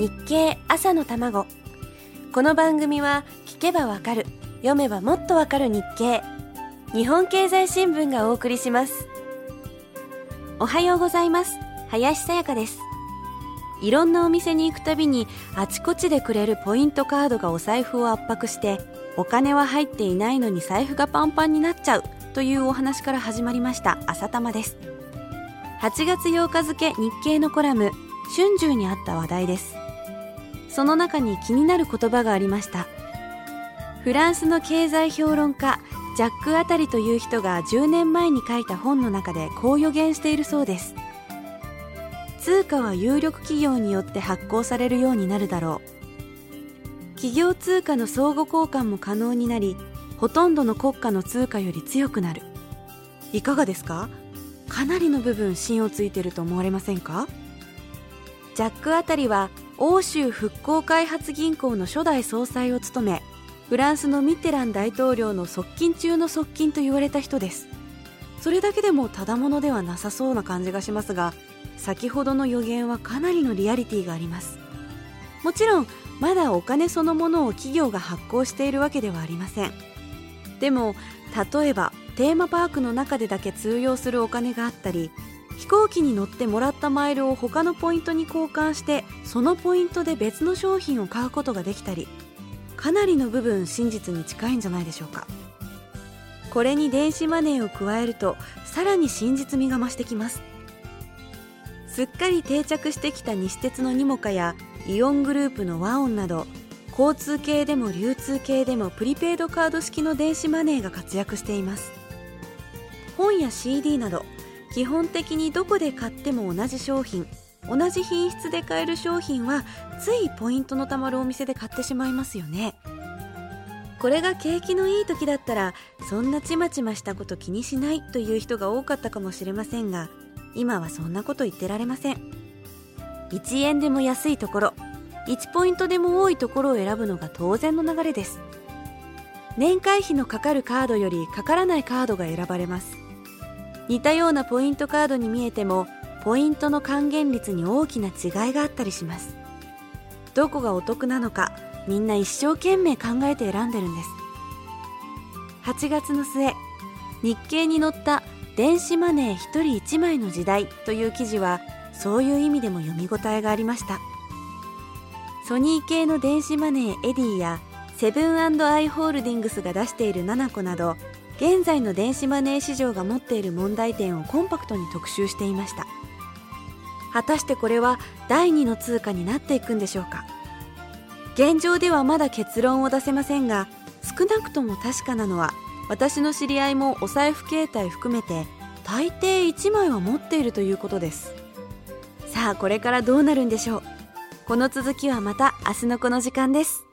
日経朝の卵。この番組は聞けばわかる読めばもっとわかる日経。日本経済新聞がお送りします。おはようございます。林さやかです。いろんなお店に行くたびにあちこちでくれるポイントカードがお財布を圧迫してお金は入っていないのに財布がパンパンになっちゃうというお話から始まりました朝玉です。8月8日付日経のコラム春秋にあった話題です。その中に気になる言葉がありました。フランスの経済評論家ジャック・アタリという人が10年前に書いた本の中でこう予言しているそうです。通貨は有力企業によって発行されるようになるだろう。企業通貨の相互交換も可能になりほとんどの国家の通貨より強くなる。いかがですか？かなりの部分芯をついてると思われませんか？ジャックあたりは欧州復興開発銀行の初代総裁を務めフランスのミッテラン大統領の側近中の側近と言われた人です。それだけでもただものではなさそうな感じがしますが先ほどの予言はかなりのリアリティがあります。もちろんまだお金そのものを企業が発行しているわけではありません。でも例えばテーマパークの中でだけ通用するお金があったり飛行機に乗ってもらったマイルを他のポイントに交換してそのポイントで別の商品を買うことができたりかなりの部分真実に近いんじゃないでしょうか。これに電子マネーを加えるとさらに真実味が増してきます。すっかり定着してきた西鉄のニモカやイオングループのワオンなど交通系でも流通系でもプリペイドカード式の電子マネーが活躍しています。本や CD など基本的にどこで買っても同じ商品同じ品質で買える商品はついポイントのたまるお店で買ってしまいますよね。これが景気のいい時だったらそんなちまちましたこと気にしないという人が多かったかもしれませんが今はそんなこと言ってられません。1円でも安いところ1ポイントでも多いところを選ぶのが当然の流れです。年会費のかかるカードよりかからないカードが選ばれます。似たようなポイントカードに見えてもポイントの還元率に大きな違いがあったりします。どこがお得なのかみんな一生懸命考えて選んでるんです。8月の末日経に載った電子マネー1人1枚の時代という記事はそういう意味でも読み応えがありました。ソニー系の電子マネーエディやセブンアイ・ホールディングスが出している7個など現在の電子マネー市場が持っている問題点をコンパクトに特集していました。果たしてこれは第2の通貨になっていくんでしょうか？現状ではまだ結論を出せませんが少なくとも確かなのは私の知り合いもお財布携帯含めて大抵1枚は持っているということです。さあこれからどうなるんでしょう？この続きはまた明日のこの時間です。